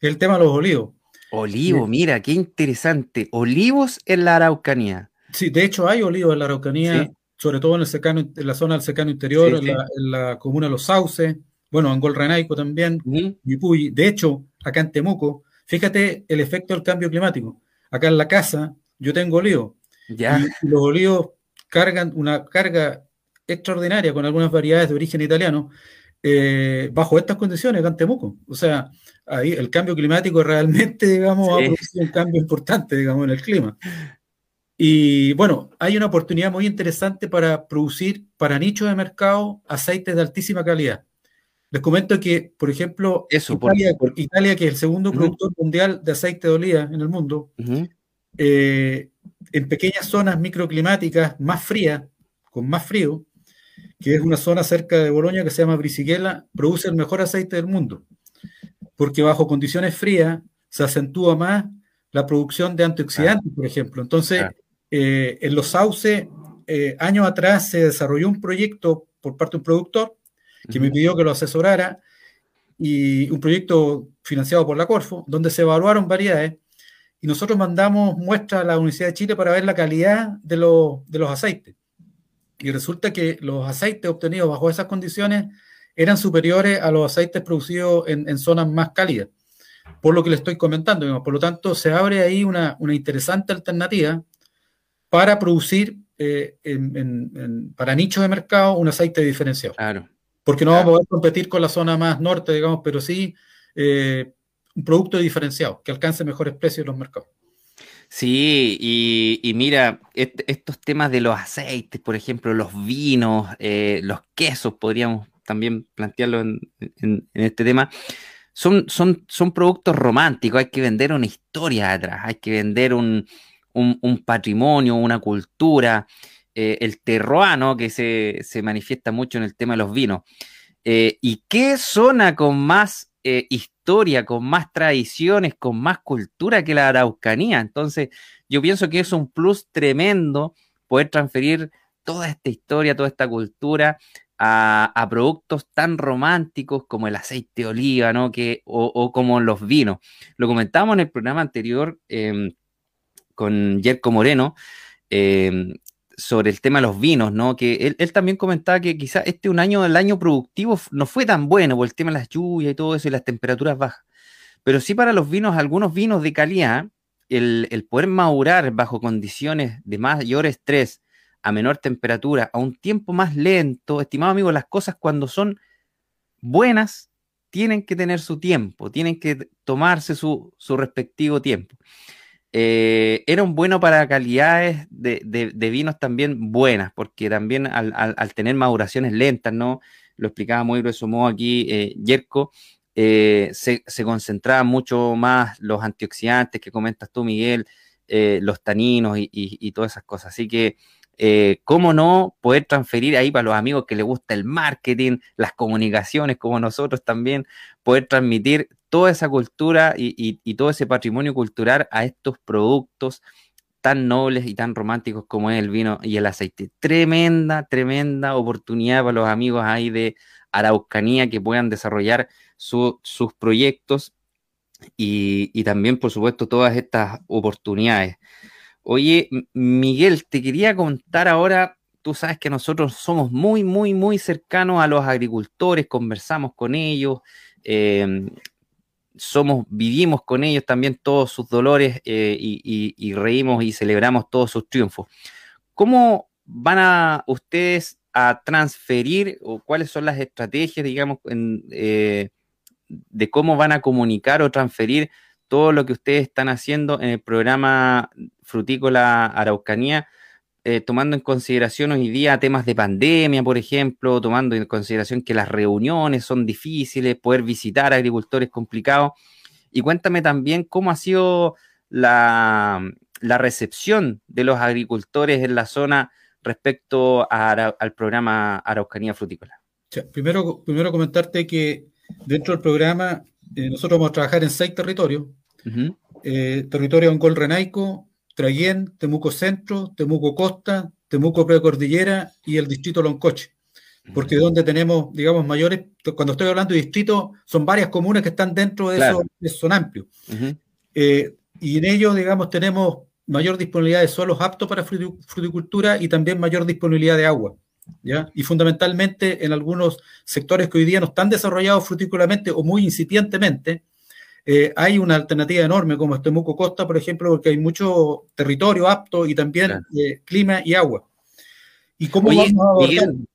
[SPEAKER 3] el tema de los olivos.
[SPEAKER 1] Olivo, mira, qué interesante. Olivos en la Araucanía.
[SPEAKER 3] Sí, de hecho hay olivos en la Araucanía, sobre todo en, el secano, en la zona del secano interior, en, La, en, La, comuna Los Sauces, bueno, Angol Renaico también, uh De hecho, acá en Temuco, fíjate el efecto del cambio climático. Acá en la casa yo tengo olivos. Ya. Y los olivos cargan una carga extraordinaria con algunas variedades de origen italiano eh, bajo estas condiciones acá en Temuco. O sea, ahí el cambio climático <laughs> realmente, digamos, ha producido un cambio importante, digamos, en el clima. Y bueno, hay una oportunidad muy interesante para producir para nichos de mercado aceites de altísima calidad. Les comento que, por ejemplo, Italia, que es el segundo productor mundial de aceite de oliva en el mundo, eh, en pequeñas zonas microclimáticas más frías, con más frío, que es una zona cerca de Bolonia que se llama Brisighella, produce el mejor aceite del mundo, porque bajo condiciones frías se acentúa más la producción de antioxidantes, por ejemplo. Entonces, eh, en los sauces, eh, años atrás se desarrolló un proyecto por parte de un productor que me pidió que lo asesorara, y un proyecto financiado por la Corfo, donde se evaluaron variedades, y nosotros mandamos muestras a la Universidad de Chile para ver la calidad de, de los aceites. Y resulta que los aceites obtenidos bajo esas condiciones eran superiores a los aceites producidos en, zonas más cálidas, por lo que le estoy comentando. Por lo tanto, se abre ahí una, interesante alternativa para producir eh, para nichos de mercado un aceite diferenciado. Claro porque no vamos a poder competir con la zona más norte, digamos, pero sí eh, un producto diferenciado que alcance mejores precios en los mercados.
[SPEAKER 1] Sí, y, mira, estos temas de los aceites, por ejemplo, los vinos, eh, los quesos, podríamos también plantearlo en, este tema, son, son, son, productos románticos, hay que vender una historia atrás, hay que vender un, un patrimonio, una cultura. Eh, el terroano que se, manifiesta mucho en el tema de los vinos. Eh, ¿Y qué zona con más eh, historia, con más tradiciones, con más cultura que la Araucanía? Entonces, yo pienso que es un plus tremendo poder transferir toda esta historia, toda esta cultura a, productos tan románticos como el aceite de oliva, ¿no? Que, o, como los vinos. Lo comentábamos en el programa anterior em, con Jerko Moreno, em, sobre el tema de los vinos, ¿no? Que él, también comentaba que quizás este un año, el año productivo no fue tan bueno por el tema de las lluvias y todo eso y las temperaturas bajas. pero sí para los vinos, algunos vinos de calidad, el, el poder madurar bajo condiciones de mayor estrés, a menor temperatura, a un tiempo más lento, estimado amigo, las cosas cuando son buenas tienen que tener su tiempo, tienen que tomarse su, respectivo tiempo. Eh, era un bueno para calidades de, vinos también buenas, porque también al, tener maduraciones lentas, ¿no? Lo explicaba muy grueso aquí eh, Yerko, eh, se, se concentraban mucho más los antioxidantes que comentas tú, Miguel, los taninos y, todas esas cosas. Así que eh, cómo no poder transferir ahí para los amigos que les gusta el marketing, las comunicaciones, como nosotros también, poder transmitir toda esa cultura y, todo ese patrimonio cultural a estos productos tan nobles y tan románticos como es el vino y el aceite. Tremenda, tremenda oportunidad para los amigos ahí de Araucanía que puedan desarrollar sus proyectos y, y también, por supuesto, todas estas oportunidades. Oye, Miguel, te quería contar ahora, tú sabes que nosotros somos muy, muy, muy cercanos a los agricultores, conversamos con ellos, em, somos, vivimos con ellos también todos sus dolores eh, y, reímos y celebramos todos sus triunfos. ¿Cómo van a ustedes a transferir o cuáles son las estrategias, digamos, eh, de cómo van a comunicar o transferir todo lo que ustedes están haciendo en el programa Frutícola Araucanía, eh, tomando en consideración hoy día temas de pandemia, por ejemplo, tomando en consideración que las reuniones son difíciles, poder visitar a agricultores complicados. Y cuéntame también cómo ha sido la, recepción de los agricultores en la zona respecto al programa Araucanía Frutícola.
[SPEAKER 3] primero, primero comentarte que dentro del programa eh, nosotros vamos a trabajar en seis territorios. Eh, territorio Angol Renaico, Traguén, Temuco Centro, Temuco Costa, Temuco Precordillera y el distrito Loncoche. Porque donde tenemos, digamos, mayores, cuando estoy hablando de distrito, son varias comunas que están dentro de eso, son amplios. Eh, y en ellos, digamos, tenemos mayor disponibilidad de suelos aptos para fruticultura y también mayor disponibilidad de agua. Y fundamentalmente en algunos sectores que hoy día no están desarrollados frutícolamente o muy incipientemente, eh, hay una alternativa enorme como este Muco Costa, por ejemplo, porque hay mucho territorio apto y también eh, clima y agua.
[SPEAKER 1] ¿Y cómo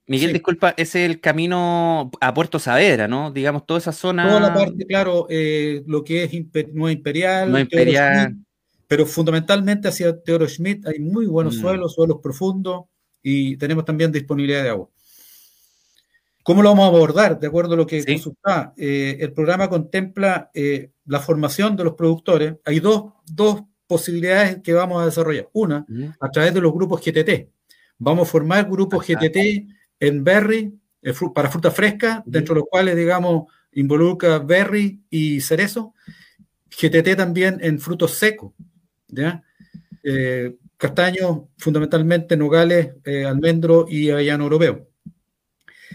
[SPEAKER 1] Miguel, disculpa, ese es el camino a Puerto Saavedra, ¿no? Digamos, toda esa zona.
[SPEAKER 3] Toda la parte, claro, eh, lo que es Nueva Imperial.
[SPEAKER 1] Nueva Imperial.
[SPEAKER 3] pero fundamentalmente hacia Teoro Schmidt hay muy buenos mm. suelos, suelos profundos y tenemos también disponibilidad de agua. ¿Cómo lo vamos a abordar? De acuerdo a lo que sí. Eh, el programa contempla eh, la formación de los productores. Hay dos, posibilidades que vamos a desarrollar. Una, a través de los grupos GTT. Vamos a formar grupos GTT en berry, eh, para fruta fresca, dentro de los cuales, digamos, involucra berry y cerezo. GTT también en frutos secos. ¿ya? castaños, fundamentalmente nogales, almendro y avellano europeo.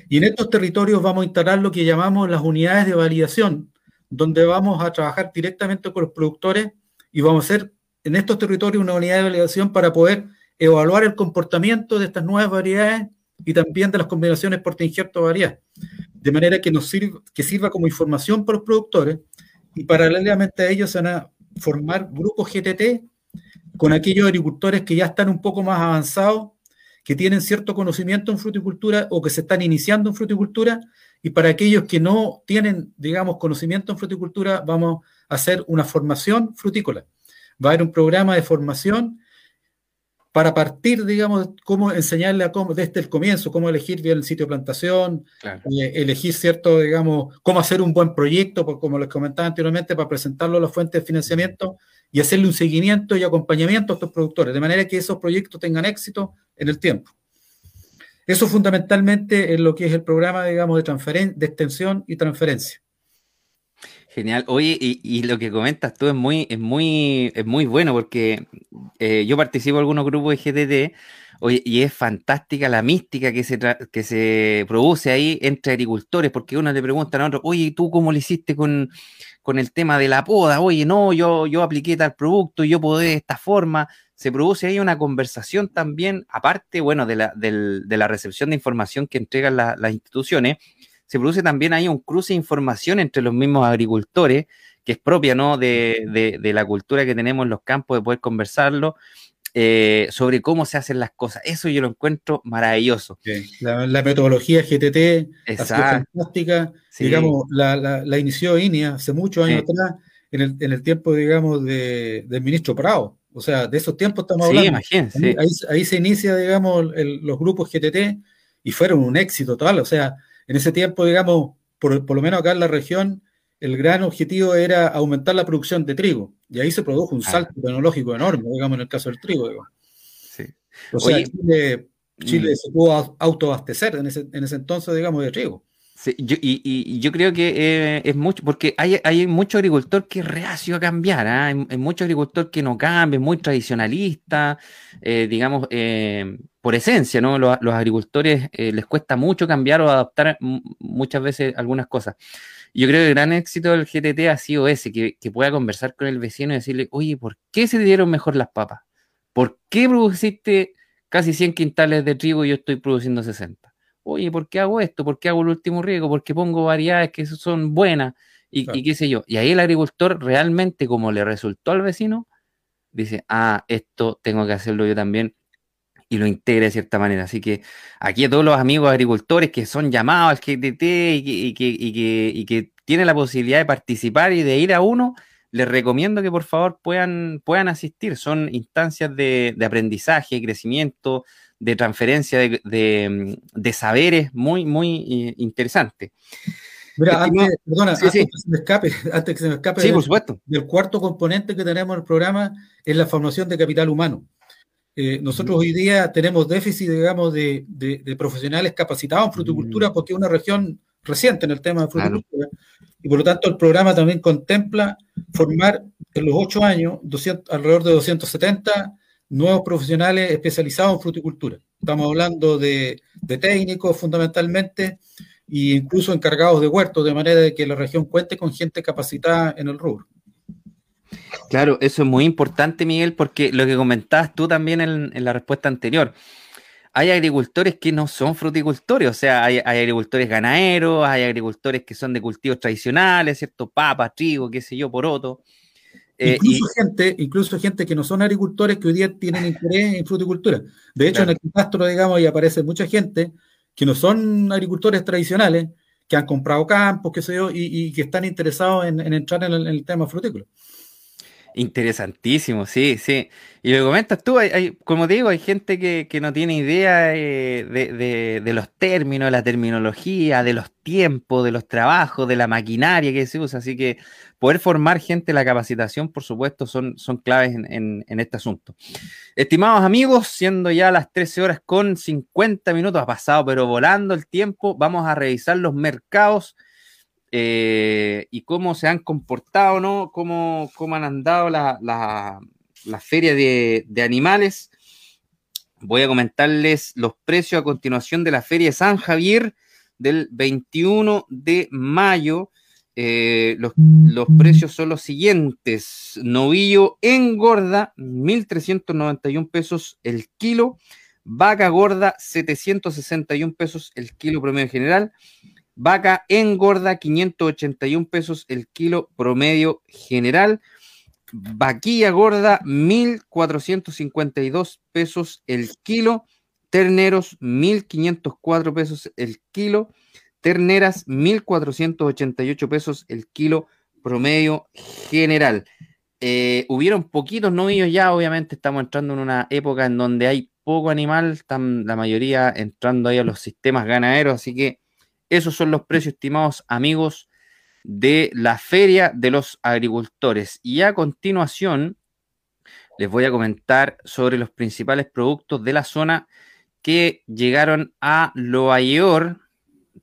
[SPEAKER 3] Y en estos territorios vamos a instalar lo que llamamos las unidades de validación, donde vamos a trabajar directamente con los productores y vamos a hacer en estos territorios una unidad de validación para poder evaluar el comportamiento de estas nuevas variedades y también de las combinaciones por injerto variedad, de manera que nos sirva, que sirva como información para los productores y paralelamente a ellos se van a formar grupos GTT con aquellos agricultores que ya están un poco más avanzados, que tienen cierto conocimiento en fruticultura o que se están iniciando en fruticultura, y para aquellos que no tienen, digamos, conocimiento en fruticultura, vamos a hacer una formación frutícola. Va a haber un programa de formación para partir, digamos, cómo enseñarle a cómo, desde el comienzo, cómo elegir bien el sitio de plantación, eh, elegir cierto, digamos, cómo hacer un buen proyecto, como les comentaba anteriormente, para presentarlo a las fuentes de financiamiento y hacerle un seguimiento y acompañamiento a estos productores, de manera que esos proyectos tengan éxito en el tiempo. Eso fundamentalmente es lo que es el programa, digamos, de, de extensión y transferencia.
[SPEAKER 1] Genial. Oye, y, lo que comentas tú es muy, es muy, es muy bueno porque eh, yo participo en algunos grupos de GTT Oye, y es fantástica la mística que se, que se produce ahí entre agricultores, porque uno le pregunta a otro, oye, ¿tú cómo lo hiciste con, con el tema de la poda? Oye, no, yo, yo apliqué tal producto, yo podé de esta forma. Se produce ahí una conversación también, aparte, bueno, de la, de la recepción de información que entregan las instituciones, se produce también ahí un cruce de información entre los mismos agricultores que es propia, ¿no? De, de, la cultura que tenemos en los campos, de poder conversarlo. Eh, sobre cómo se hacen las cosas. Eso yo lo encuentro maravilloso.
[SPEAKER 3] La, metodología GTT es fantástica. Digamos, la, la, inició INEA hace muchos años atrás, en el, en el, tiempo, digamos, de, del ministro Prado. O sea, de esos tiempos estamos hablando. Imagínense. Ahí, ahí, se inicia, digamos, los grupos GTT y fueron un éxito total. O sea, en ese tiempo, digamos, por, por lo menos acá en la región, el gran objetivo era aumentar la producción de trigo. Y ahí se produjo un salto tecnológico enorme, digamos, en el caso del trigo. Sí. O sea, Chile, mm. se pudo autoabastecer en ese, en ese entonces, digamos, de trigo.
[SPEAKER 1] Y, yo creo que eh, es mucho, porque hay, hay mucho agricultor que es reacio a cambiar, ¿ah? hay, mucho agricultor que no cambia, muy tradicionalista, eh, digamos, eh, por esencia, ¿no? Los, los agricultores les cuesta mucho cambiar o adaptar muchas veces algunas cosas. Yo creo que el gran éxito del GTT ha sido ese, que, pueda conversar con el vecino y decirle, oye, ¿por qué se dieron mejor las papas? ¿Por qué produciste casi 100 quintales de trigo y yo estoy produciendo 60? Oye, ¿por qué hago esto? ¿Por qué hago el último riego? ¿Por qué pongo variedades que son buenas? Y, y, qué sé yo. Y ahí el agricultor realmente, como le resultó al vecino, dice, ah, esto tengo que hacerlo yo también y lo integra de cierta manera. Así que aquí a todos los amigos agricultores que son llamados al GTT y que, y que, tienen la posibilidad de participar y de ir a uno, les recomiendo que por favor puedan, puedan asistir. Son instancias de, aprendizaje, crecimiento, de transferencia de, saberes muy, muy eh, interesantes.
[SPEAKER 3] Mira, antes, perdona, antes, Que se me escape, <laughs> antes que se me escape
[SPEAKER 1] sí, por supuesto.
[SPEAKER 3] del cuarto componente que tenemos en el programa es la formación de capital humano. Eh, nosotros hoy día tenemos déficit, digamos, de, profesionales capacitados en fruticultura mm. porque es una región reciente en el tema de fruticultura. Y por lo tanto el programa también contempla formar en los ocho años alrededor de 270 nuevos profesionales especializados en fruticultura. Estamos hablando de, técnicos fundamentalmente e incluso encargados de huertos, de manera de que la región cuente con gente capacitada en el rubro.
[SPEAKER 1] Claro, eso es muy importante, Miguel, porque lo que comentabas tú también en, la respuesta anterior, hay agricultores que no son fruticultores, o sea, hay, agricultores ganaderos, hay agricultores que son de cultivos tradicionales, ¿cierto? Papa, trigo, qué sé yo, poroto.
[SPEAKER 3] Eh, incluso, gente, incluso gente que no son agricultores que hoy día tienen interés en fruticultura. De hecho, en el catastro, digamos, y aparece mucha gente que no son agricultores tradicionales, que han comprado campos, qué sé yo, y, que están interesados en, entrar en el, en el tema frutícola.
[SPEAKER 1] Interesantísimo, sí, sí. Y lo comentas tú, hay, como te digo, hay gente que, no tiene idea eh, de, los términos, la terminología, de los tiempos, de los trabajos, de la maquinaria que se usa. Así que poder formar gente, la capacitación, por supuesto, son, claves en, en este asunto. Estimados amigos, siendo ya las 13 horas con 50 minutos, ha pasado, pero volando el tiempo, vamos a revisar los mercados eh, y cómo se han comportado, ¿no? Cómo, cómo han andado la, la, feria de, animales. Voy a comentarles los precios a continuación de la feria de San Javier del 21 de mayo. Eh, los, los, precios son los siguientes. Novillo engorda, 1.391 pesos el kilo. Vaca gorda, 761 pesos el kilo promedio general. Vaca engorda 581 pesos el kilo promedio general. Vaquilla gorda 1452 pesos el kilo. Terneros 1504 pesos el kilo. Terneras 1488 pesos el kilo promedio general. Eh, hubieron poquitos novillos ya, obviamente estamos entrando en una época en donde hay poco animal, están la mayoría entrando ahí a los sistemas ganaderos, así que esos son los precios estimados, amigos, de la Feria de los Agricultores. Y a continuación, les voy a comentar sobre los principales productos de la zona que llegaron a Loayor,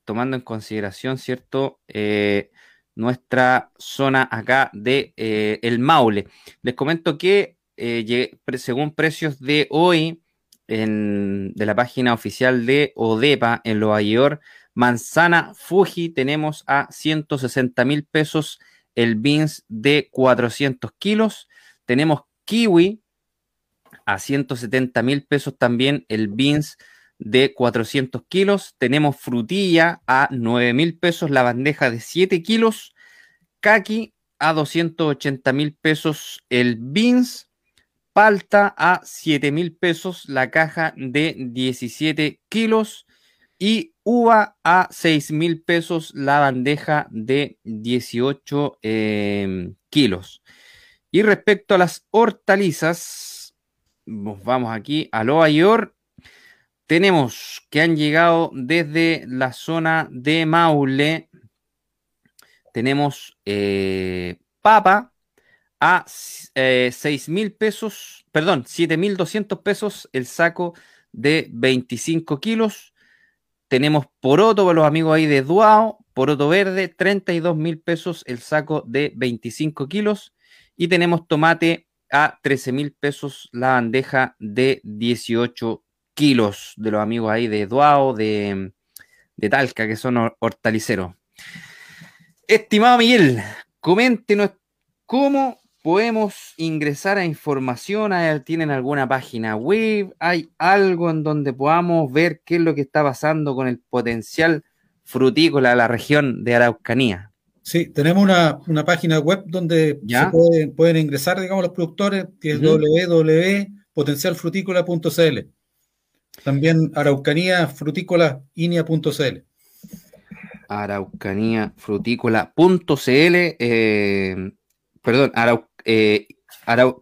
[SPEAKER 1] tomando en consideración, ¿cierto? Eh, nuestra zona acá de eh, El Maule. Les comento que eh, según precios de hoy en, de la página oficial de Odepa en Loayor, Manzana Fuji tenemos a 160 mil pesos el beans de 400 kilos. Tenemos kiwi a 170 mil pesos también el beans de 400 kilos. Tenemos frutilla a 9 mil pesos la bandeja de 7 kilos. Kaki a 280 mil pesos el beans, palta a 7 mil pesos la caja de 17 kilos y uva a 6 mil pesos la bandeja de 18 em, kilos. Y respecto a las hortalizas, vamos aquí a Loa York. Tenemos que han llegado desde la zona de Maule. Tenemos eh, papa a 6 eh, mil pesos, perdón, 7 mil 200 pesos el saco de 25 kilos. Tenemos poroto para los amigos ahí de Duao, poroto verde, 32 mil pesos el saco de 25 kilos. Y tenemos tomate a 13 mil pesos la bandeja de 18 kilos de los amigos ahí de Duao, de, de Talca, que son hortaliceros. Estimado Miguel, coméntenos cómo podemos ingresar a información. ¿Tienen alguna página web? ¿Hay algo en donde podamos ver qué es lo que está pasando con el potencial frutícola de la región de Araucanía?
[SPEAKER 3] Sí, tenemos una, página web donde se pueden, ingresar, digamos, los productores, que es www.potencialfrutícola.cl. También Araucanía.
[SPEAKER 1] Araucanía.frutícola.cl. Eh, perdón, arau, eh,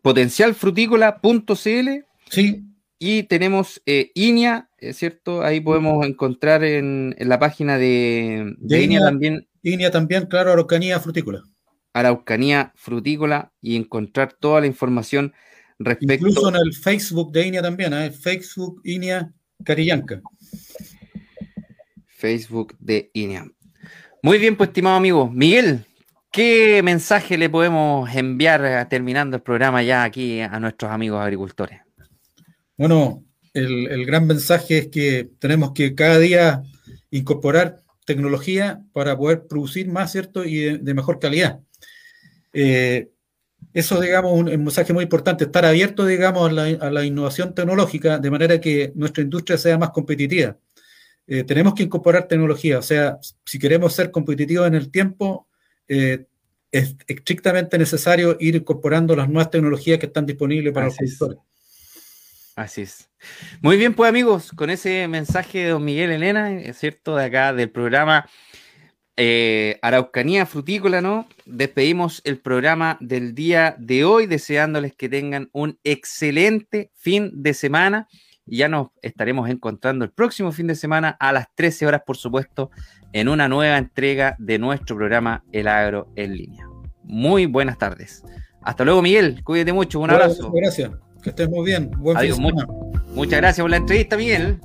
[SPEAKER 1] potencialfrutícola.cl.
[SPEAKER 3] Sí.
[SPEAKER 1] Y tenemos eh, INIA, ¿es cierto? Ahí podemos encontrar en, la página de,
[SPEAKER 3] INIA también Línea también, claro, Araucanía Frutícola.
[SPEAKER 1] Araucanía Frutícola y encontrar toda la información respecto.
[SPEAKER 3] Incluso en el Facebook de INEA también, ¿eh? Facebook INEA Carillanca.
[SPEAKER 1] Facebook de INEA. Muy bien, pues, estimado amigo. Miguel, ¿qué mensaje le podemos enviar terminando el programa ya aquí a nuestros amigos agricultores?
[SPEAKER 3] Bueno, el, el gran mensaje es que tenemos que cada día incorporar tecnología para poder producir más, ¿cierto? Y de, mejor calidad. Eh, eso, digamos, un, un, mensaje muy importante, estar abierto, digamos, a la, innovación tecnológica de manera que nuestra industria sea más competitiva. Eh, tenemos que incorporar tecnología, o sea, si queremos ser competitivos en el tiempo, eh, es estrictamente necesario ir incorporando las nuevas tecnologías que están disponibles para los productores.
[SPEAKER 1] Así es. Muy bien, pues amigos, con ese mensaje de don Miguel Elena, es cierto, de acá del programa eh, Araucanía Frutícola, ¿no? Despedimos el programa del día de hoy, deseándoles que tengan un excelente fin de semana. Y ya nos estaremos encontrando el próximo fin de semana a las 13 horas, por supuesto, en una nueva entrega de nuestro programa El Agro en línea. Muy buenas tardes. Hasta luego, Miguel. Cuídate mucho. Un abrazo.
[SPEAKER 3] Gracias. Que estés muy bien. Buen
[SPEAKER 1] muchas gracias por la entrevista, Miguel.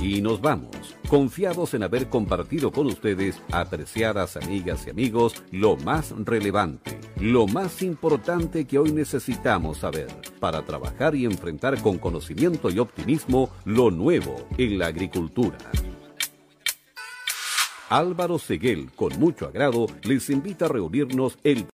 [SPEAKER 2] Y nos vamos, confiados en haber compartido con ustedes, apreciadas amigas y amigos, lo más relevante, lo más importante que hoy necesitamos saber para trabajar y enfrentar con conocimiento y optimismo lo nuevo en la agricultura. Álvaro Seguel, con mucho agrado, les invita a reunirnos el